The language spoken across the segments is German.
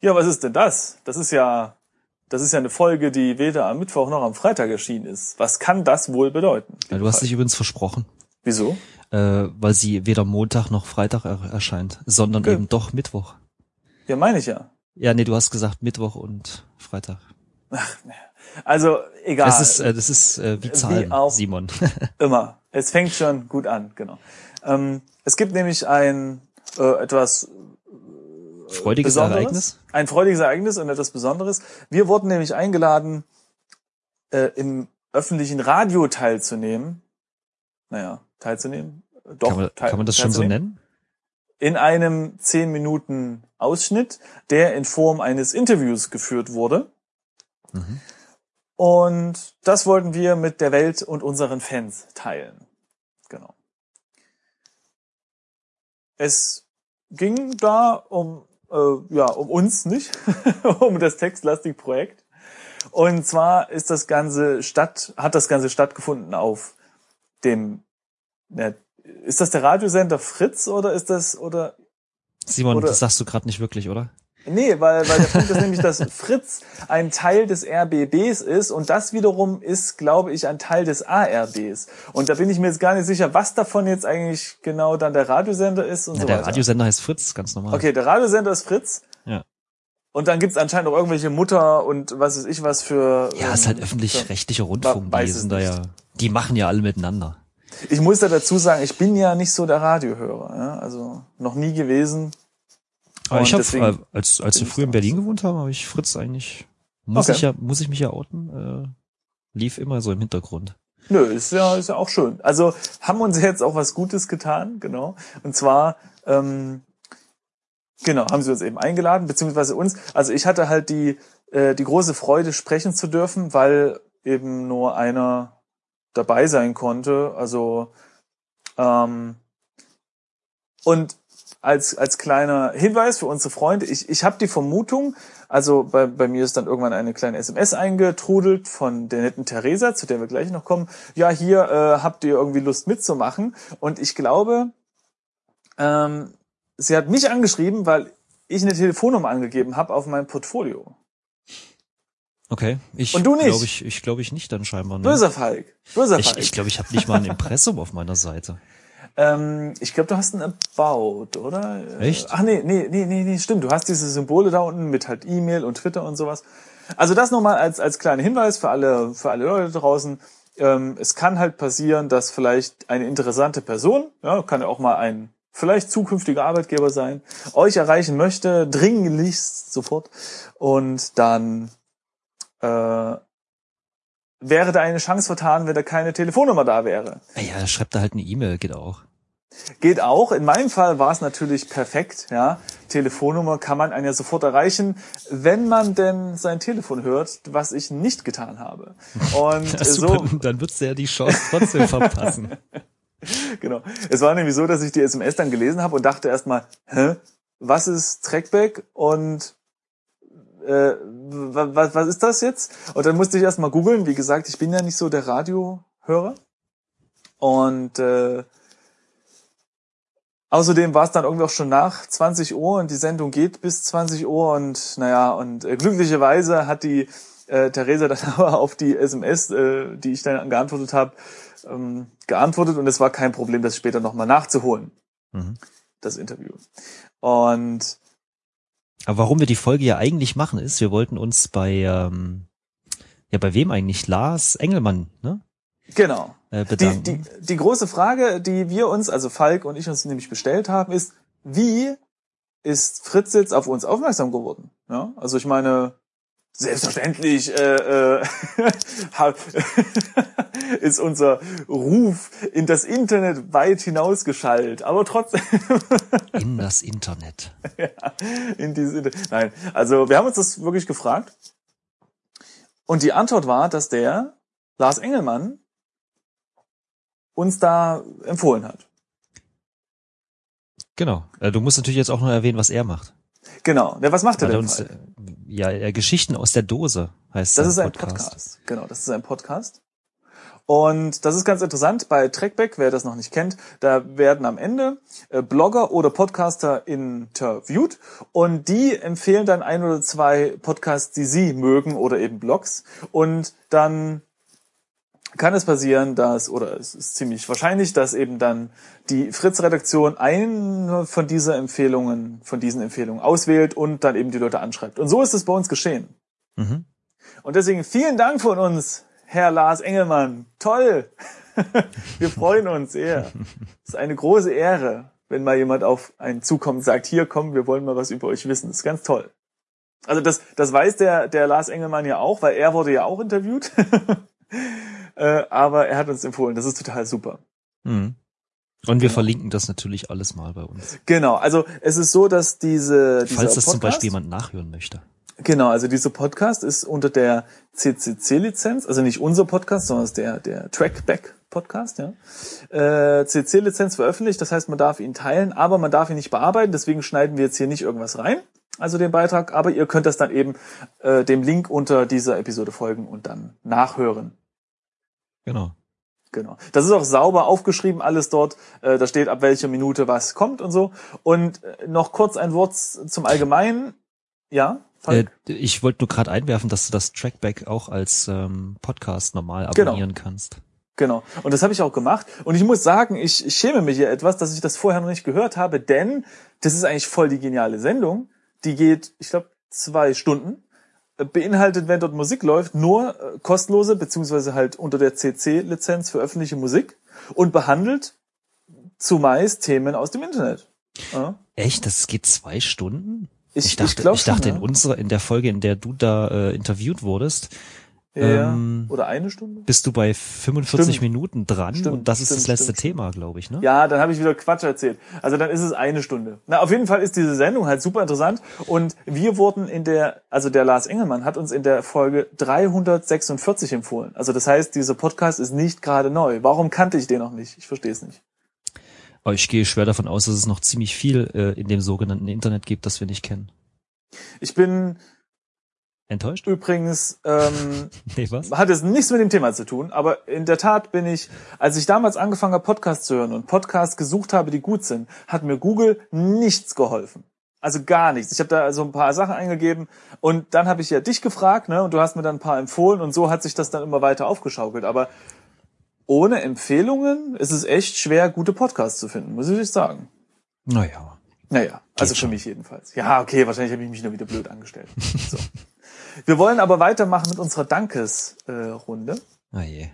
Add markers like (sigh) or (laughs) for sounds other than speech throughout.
Ja, was ist denn das? Das ist ja, das ist ja eine Folge, die weder am Mittwoch noch am Freitag erschienen ist. Was kann das wohl bedeuten? Ja, du hast dich übrigens versprochen. Wieso? Äh, weil sie weder Montag noch Freitag er erscheint, sondern Okay. eben doch Mittwoch. Ja, meine ich ja. Ja, nee, du hast gesagt Mittwoch und Freitag. Also, egal. Das ist, äh, das ist äh, wie Zahlen, auch- Simon. (laughs) Immer. Es fängt schon gut an, genau. Ähm, es gibt nämlich ein äh, etwas Freudiges Besonderes, Ereignis. ein freudiges Ereignis und etwas Besonderes. Wir wurden nämlich eingeladen, äh, im öffentlichen Radio teilzunehmen. Naja, teilzunehmen. Doch, kann man, kann man das schon so nennen? In einem 10 Minuten Ausschnitt, der in Form eines Interviews geführt wurde. Mhm. Und das wollten wir mit der Welt und unseren Fans teilen. Genau. Es ging da um, äh, ja, um uns nicht, (laughs) um das textlastige Projekt. Und zwar ist das Ganze statt, hat das Ganze stattgefunden auf dem, ja, ist das der Radiosender Fritz oder ist das, oder Simon, Oder- das sagst du gerade nicht wirklich, oder? Nee, weil, weil der Punkt ist nämlich, dass Fritz ein Teil des RBBs ist und das wiederum ist, glaube ich, ein Teil des ARBs. Und da bin ich mir jetzt gar nicht sicher, was davon jetzt eigentlich genau dann der Radiosender ist und Ja, so der weiter. Radiosender heißt Fritz, ganz normal. Okay, der Radiosender ist Fritz. Ja. Und dann gibt's anscheinend auch irgendwelche Mutter und was weiß ich was für. Ja, ist ähm, halt öffentlich-rechtlicher Rundfunk, die sind da ja, die machen ja alle miteinander. Ich muss da dazu sagen, ich bin ja nicht so der Radiohörer. Ja? Also noch nie gewesen. Aber ich habe, als, als wir früher in Berlin gewohnt haben, habe ich Fritz eigentlich, muss Okay. ich ja, muss ich mich ja outen, äh, lief immer so im Hintergrund. Nö, ist ja, ist ja auch schön. Also haben uns jetzt auch was Gutes getan, genau. Und zwar, ähm, genau, haben sie uns eben eingeladen, beziehungsweise uns. Also ich hatte halt die, äh, die große Freude, sprechen zu dürfen, weil eben nur einer dabei sein konnte. Also ähm, und als, als kleiner Hinweis für unsere Freunde, ich, ich habe die Vermutung, also bei, bei mir ist dann irgendwann eine kleine SMS eingetrudelt von der netten Theresa, zu der wir gleich noch kommen. Ja, hier äh, habt ihr irgendwie Lust mitzumachen. Und ich glaube, ähm, sie hat mich angeschrieben, weil ich eine Telefonnummer angegeben habe auf meinem Portfolio. Okay. Ich Und du nicht? Glaube ich, ich glaube ich nicht dann scheinbar. Ne? Böser Falk. Böser Ich Falk. ich, glaube, ich habe nicht mal ein Impressum auf meiner Seite. Ähm, ich glaube, du hast ein About, oder? Echt? Ach nee, nee, nee, nee, nee, stimmt. Du hast diese Symbole da unten mit halt E-Mail und Twitter und sowas. Also das nochmal als, als kleiner Hinweis für alle, für alle Leute draußen. Ähm, es kann halt passieren, dass vielleicht eine interessante Person, ja, kann ja auch mal ein vielleicht zukünftiger Arbeitgeber sein, euch erreichen möchte, dringlichst sofort. Und dann äh, wäre da eine Chance vertan, wenn da keine Telefonnummer da wäre. Ah Ja, schreibt da halt eine E-Mail, geht auch. Geht auch. In meinem Fall war es natürlich perfekt. Ja, Telefonnummer kann man einen ja sofort erreichen, wenn man denn sein Telefon hört, was ich nicht getan habe. Und (laughs) Ja, so, super, dann du ja die Chance trotzdem (laughs) verpassen. genau. Es war nämlich so, dass ich die SMS dann gelesen habe und dachte erstmal, hä, was ist Trackback und äh, was, was ist das jetzt? Und dann musste ich erstmal googeln. Wie gesagt, ich bin ja nicht so der Radiohörer. Und äh, Außerdem war es dann irgendwie auch schon nach 20 Uhr und die Sendung geht bis 20 Uhr und naja, und äh, glücklicherweise hat die äh, Theresa dann (laughs) aber auf die SMS, äh, die ich dann geantwortet habe, ähm, geantwortet und es war kein Problem, das später nochmal nachzuholen, Mhm. das Interview. Und Aber warum wir die Folge ja eigentlich machen, ist, wir wollten uns bei, ähm, ja, bei wem eigentlich? Lars Engelmann, ne? genau, Äh, die, die, die große Frage, die wir uns, also Falk und ich uns nämlich bestellt haben, ist, wie ist Fritz jetzt auf uns aufmerksam geworden? Ja, also ich meine, selbstverständlich äh, äh, (laughs) (laughs) ist unser Ruf in das Internet weit hinausgeschallt, aber trotzdem (laughs) In das Internet. in dieses Internet. Nein, also wir haben uns das wirklich gefragt und die Antwort war, dass der Lars Engelmann uns da empfohlen hat. Genau. Äh, du musst natürlich jetzt auch noch erwähnen, was er macht. Genau. Ja, was macht er denn? uns, äh, ja, äh, Geschichten aus der Dose heißt Das sein ist ein Podcast. Genau, das ist ein Podcast. Und das ist ganz interessant bei Trackback, wer das noch nicht kennt, da werden am Ende äh, Blogger oder Podcaster interviewt und die empfehlen dann ein oder zwei Podcasts, die sie mögen oder eben Blogs und dann kann es passieren, dass, oder es ist ziemlich wahrscheinlich, dass eben dann die Fritz-Redaktion eine von dieser Empfehlungen, von diesen Empfehlungen auswählt und dann eben die Leute anschreibt. Und so ist es bei uns geschehen. Mhm. Und deswegen vielen Dank von uns, Herr Lars Engelmann. Toll! (laughs) Wir freuen uns sehr. Es ist eine große Ehre, wenn mal jemand auf einen zukommt und sagt, hier komm, wir wollen mal was über euch wissen. Das ist ganz toll. Also das, das weiß der, der Lars Engelmann ja auch, weil er wurde ja auch interviewt. (laughs) äh, aber er hat uns empfohlen. Das ist total super. Mhm. Und wir genau. verlinken das natürlich alles mal bei uns. Genau, also es ist so, dass diese Falls das Podcast, zum Beispiel jemand nachhören möchte. Genau, also dieser Podcast ist unter der CCC-Lizenz, also nicht unser Podcast, sondern ist der, der Trackback-Podcast, ja. Äh, CC-Lizenz veröffentlicht, das heißt, man darf ihn teilen, aber man darf ihn nicht bearbeiten, deswegen schneiden wir jetzt hier nicht irgendwas rein, also den Beitrag, aber ihr könnt das dann eben äh, dem Link unter dieser Episode folgen und dann nachhören. Genau. Genau. Das ist auch sauber aufgeschrieben, alles dort. Äh, da steht, ab welcher Minute was kommt und so. Und äh, noch kurz ein Wort zum Allgemeinen. Ja? Äh, ich wollte nur gerade einwerfen, dass du das Trackback auch als ähm, Podcast normal genau. abonnieren genau. kannst. Genau. Und das habe ich auch gemacht. Und ich muss sagen, ich, ich schäme mich hier etwas, dass ich das vorher noch nicht gehört habe, denn das ist eigentlich voll die geniale Sendung. Die geht, ich glaube, zwei Stunden beinhaltet, wenn dort Musik läuft, nur äh, kostenlose beziehungsweise halt unter der CC-Lizenz für öffentliche Musik und behandelt zumeist Themen aus dem Internet. Ja. Echt? Das geht zwei Stunden? Ich, ich dachte, ich, ich dachte schon, in unserer, in der Folge, in der du da äh, interviewt wurdest, ja, ähm, oder eine Stunde? Bist du bei 45 stimmt. Minuten dran stimmt, und das ist stimmt, das letzte Thema, glaube ich, ne? Ja, dann habe ich wieder Quatsch erzählt. Also dann ist es eine Stunde. Na, auf jeden Fall ist diese Sendung halt super interessant und wir wurden in der, also der Lars Engelmann hat uns in der Folge 346 empfohlen. Also das heißt, dieser Podcast ist nicht gerade neu. Warum kannte ich den noch nicht? Ich verstehe es nicht. Aber ich gehe schwer davon aus, dass es noch ziemlich viel äh, in dem sogenannten Internet gibt, das wir nicht kennen. Ich bin Enttäuscht? Übrigens ähm, (laughs) nee, was? hat es nichts mit dem Thema zu tun, aber in der Tat bin ich, als ich damals angefangen habe, Podcasts zu hören und Podcasts gesucht habe, die gut sind, hat mir Google nichts geholfen. Also gar nichts. Ich habe da so ein paar Sachen eingegeben und dann habe ich ja dich gefragt, ne? Und du hast mir dann ein paar empfohlen und so hat sich das dann immer weiter aufgeschaukelt. Aber ohne Empfehlungen ist es echt schwer, gute Podcasts zu finden, muss ich sagen. Naja. Naja, also für mich jedenfalls. Ja, okay, wahrscheinlich habe ich mich nur wieder blöd angestellt. (laughs) So. Wir wollen aber weitermachen mit unserer Dankesrunde. Äh, oh je.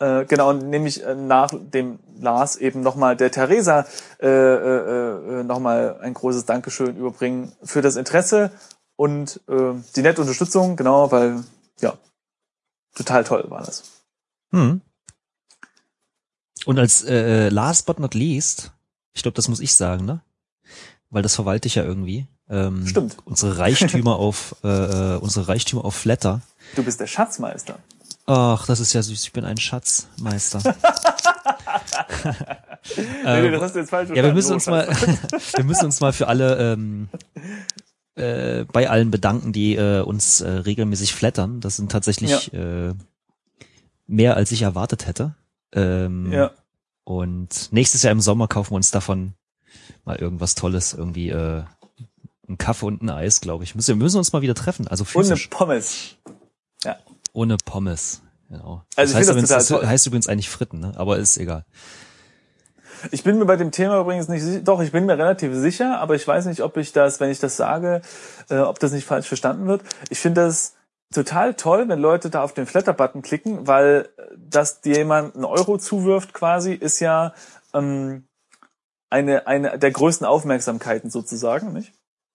Äh, genau, nämlich äh, nach dem Lars eben nochmal der Theresa äh, äh, äh, nochmal ein großes Dankeschön überbringen für das Interesse und äh, die nette Unterstützung, genau, weil, ja, total toll war das. Hm. Und als äh, last but not least, ich glaube, das muss ich sagen, ne? Weil das verwalte ich ja irgendwie ähm, Stimmt. unsere Reichtümer auf äh, äh, unsere Reichtümer auf Flatter. Du bist der Schatzmeister. Ach, das ist ja süß. Ich bin ein Schatzmeister. (laughs) nee, das hast du jetzt falsch ja, wir müssen uns mal, (laughs) wir müssen uns mal für alle ähm, äh, bei allen bedanken, die äh, uns äh, regelmäßig flattern. Das sind tatsächlich ja. äh, mehr, als ich erwartet hätte. Ähm, ja. Und nächstes Jahr im Sommer kaufen wir uns davon mal irgendwas Tolles, irgendwie äh, ein Kaffee und ein Eis, glaube ich. Wir müssen uns mal wieder treffen. Also physisch. Ohne Pommes. Ja. Ohne Pommes. Genau. Also das, heißt, übrigens, das heißt übrigens eigentlich Fritten, ne? aber ist egal. Ich bin mir bei dem Thema übrigens nicht sicher. Doch, ich bin mir relativ sicher, aber ich weiß nicht, ob ich das, wenn ich das sage, äh, ob das nicht falsch verstanden wird. Ich finde das total toll, wenn Leute da auf den Flatter-Button klicken, weil äh, dass dir jemand einen Euro zuwirft quasi, ist ja ähm, eine, eine der größten Aufmerksamkeiten sozusagen, nicht?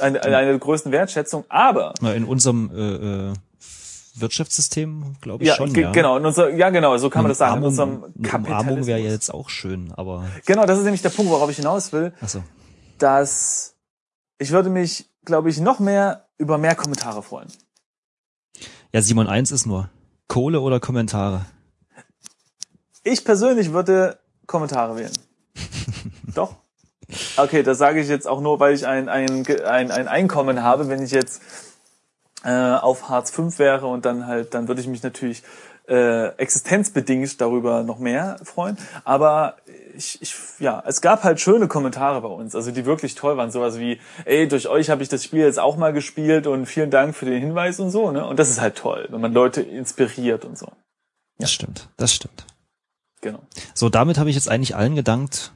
eine, eine, eine größten Wertschätzung, aber in unserem äh, äh, Wirtschaftssystem glaube ich ja, schon. Ja, genau. In unser, ja, genau. So kann man das sagen. in unserem Kapitalismus. wäre ja jetzt auch schön, aber genau, das ist nämlich der Punkt, worauf ich hinaus will. Ach so. Dass ich würde mich, glaube ich, noch mehr über mehr Kommentare freuen. Ja, Simon, eins ist nur Kohle oder Kommentare. Ich persönlich würde Kommentare wählen. Doch. Okay, das sage ich jetzt auch nur, weil ich ein, ein, ein, ein Einkommen habe. Wenn ich jetzt äh, auf Hartz V wäre und dann halt, dann würde ich mich natürlich äh, existenzbedingt darüber noch mehr freuen. Aber ich, ich, ja, es gab halt schöne Kommentare bei uns, also die wirklich toll waren. Sowas wie, ey, durch euch habe ich das Spiel jetzt auch mal gespielt und vielen Dank für den Hinweis und so. Ne? Und das ist halt toll, wenn man Leute inspiriert und so. Ja. Das stimmt, das stimmt. Genau. So, damit habe ich jetzt eigentlich allen gedankt.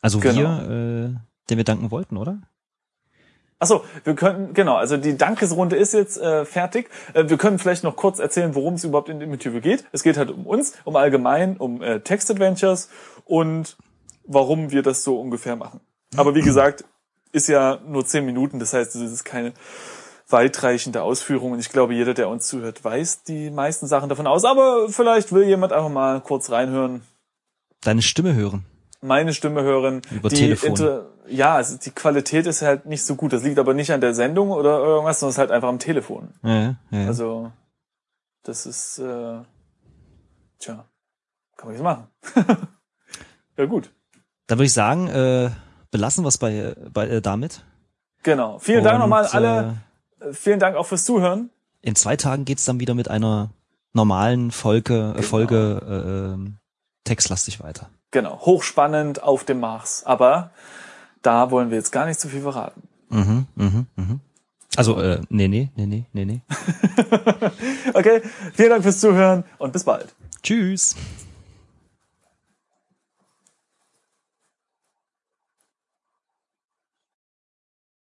Also Genau. wir, äh, den wir danken wollten, oder? Achso, wir könnten, genau, also die Dankesrunde ist jetzt äh, fertig. Äh, wir können vielleicht noch kurz erzählen, worum es überhaupt in Intuitive geht. Es geht halt um uns, um allgemein, um äh, Text-Adventures und warum wir das so ungefähr machen. Aber wie gesagt, ist ja nur zehn Minuten, das heißt, es ist keine weitreichende Ausführung und ich glaube, jeder, der uns zuhört, weiß die meisten Sachen davon aus. Aber vielleicht will jemand einfach mal kurz reinhören, Deine Stimme hören. Meine Stimme hören. Über die Telefon. Inter ja, also die Qualität ist halt nicht so gut. Das liegt aber nicht an der Sendung oder irgendwas, sondern es ist halt einfach am Telefon. Ja, ja. Also, das ist, äh, tja, kann man jetzt machen. (laughs) ja gut. Dann würde ich sagen, äh, belassen wir es bei, bei äh, damit. Genau. Vielen Dank Und, nochmal alle. Äh, Äh, Vielen Dank auch fürs Zuhören. in zwei Tagen geht's dann wieder mit einer normalen Folge, äh, Folge äh, ähm, textlastig weiter. Genau. Hochspannend auf dem Mars. Aber da wollen wir jetzt gar nicht zu viel verraten. Mhm, mhm, mhm. Also, äh, nee, nee, nee, nee, nee, nee. (laughs) Okay. Vielen Dank fürs Zuhören und bis bald. Tschüss.